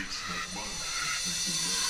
It's not mine. It's not mine.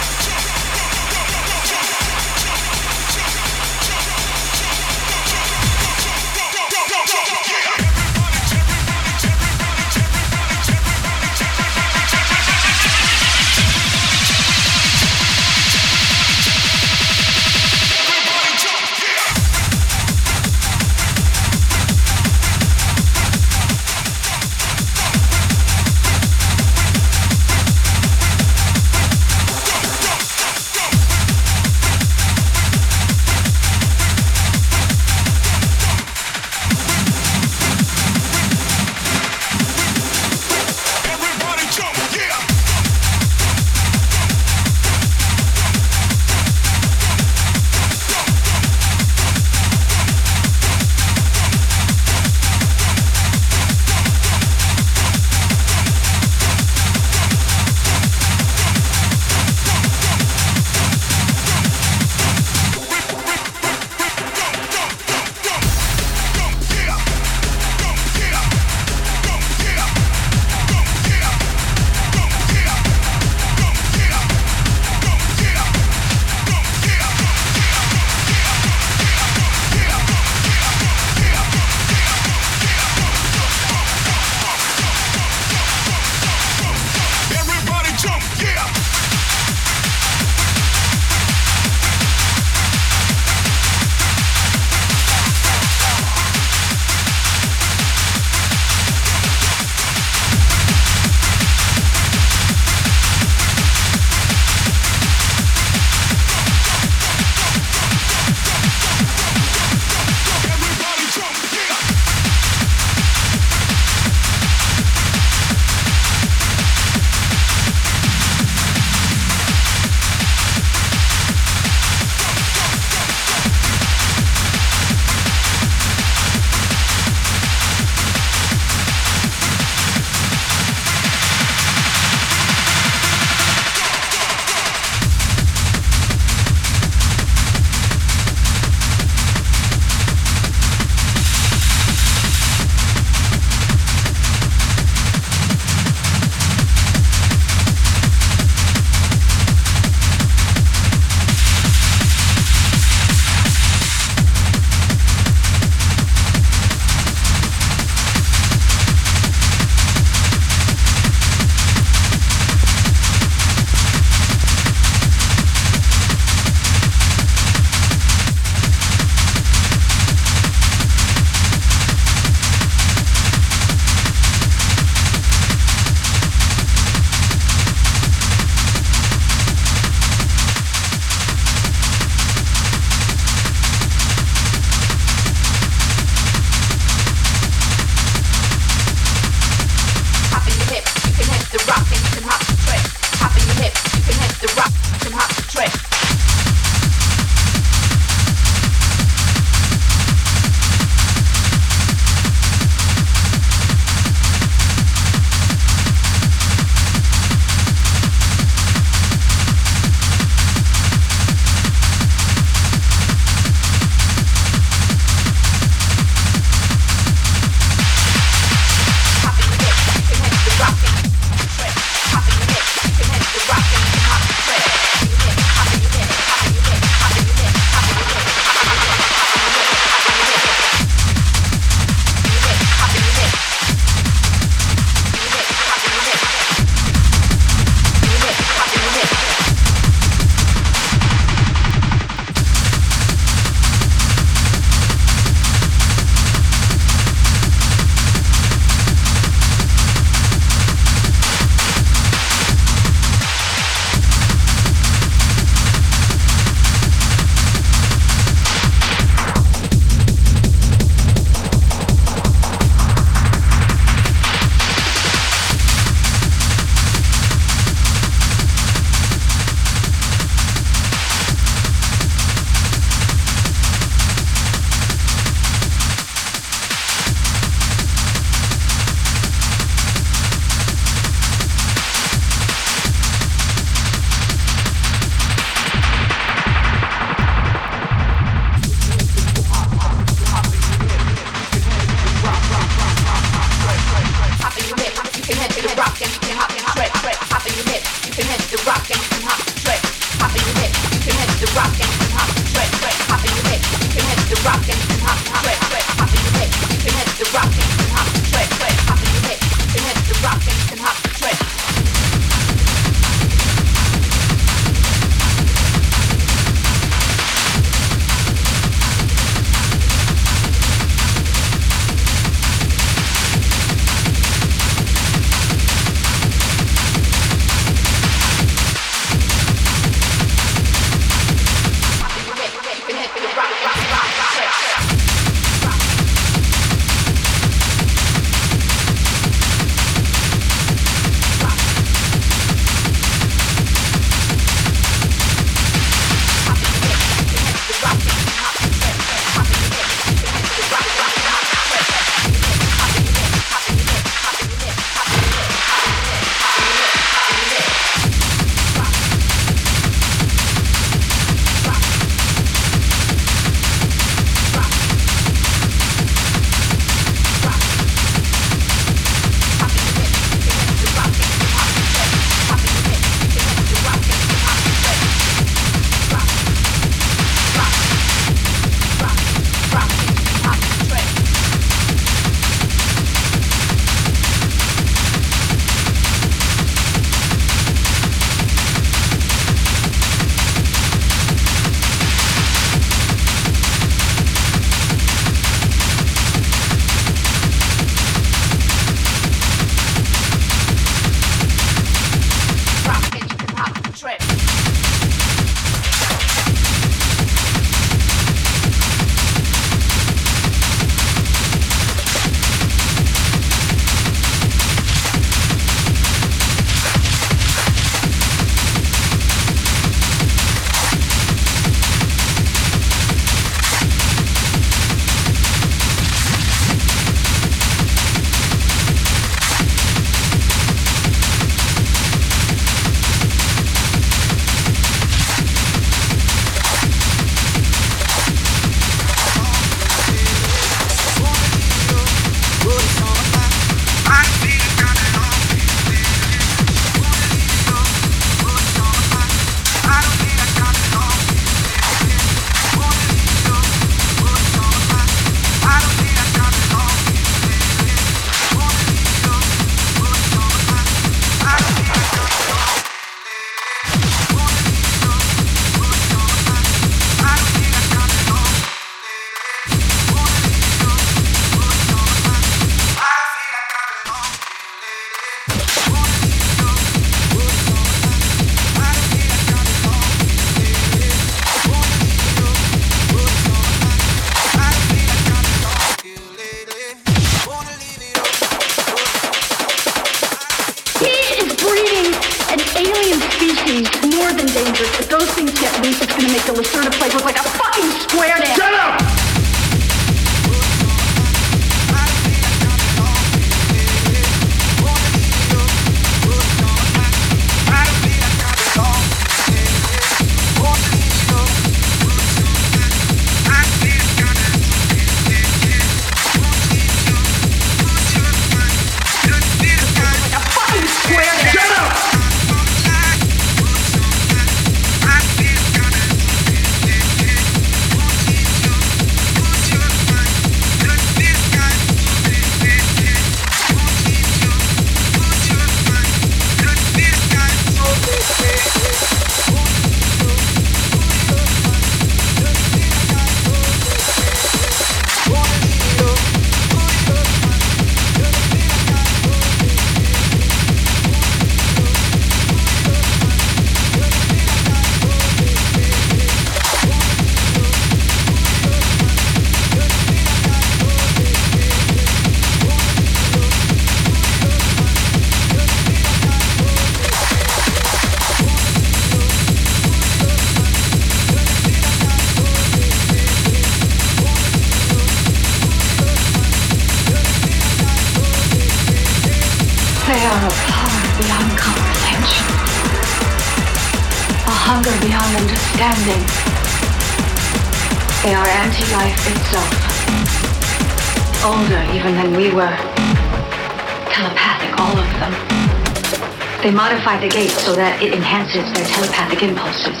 The gate so that it enhances their telepathic impulses.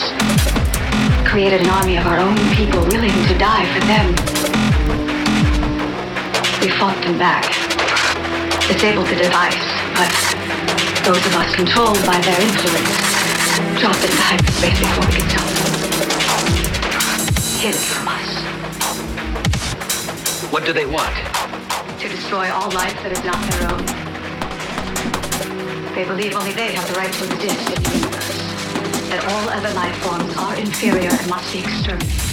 Created an army of our own people willing to die for them. We fought them back disabled the device, but those of us controlled by their influence dropped it into hyperspace before we could tell them. Hid it from us. What do they want? To destroy all life that is not their own. They believe only they have the right to exist in the universe. That all other life forms are inferior and must be exterminated.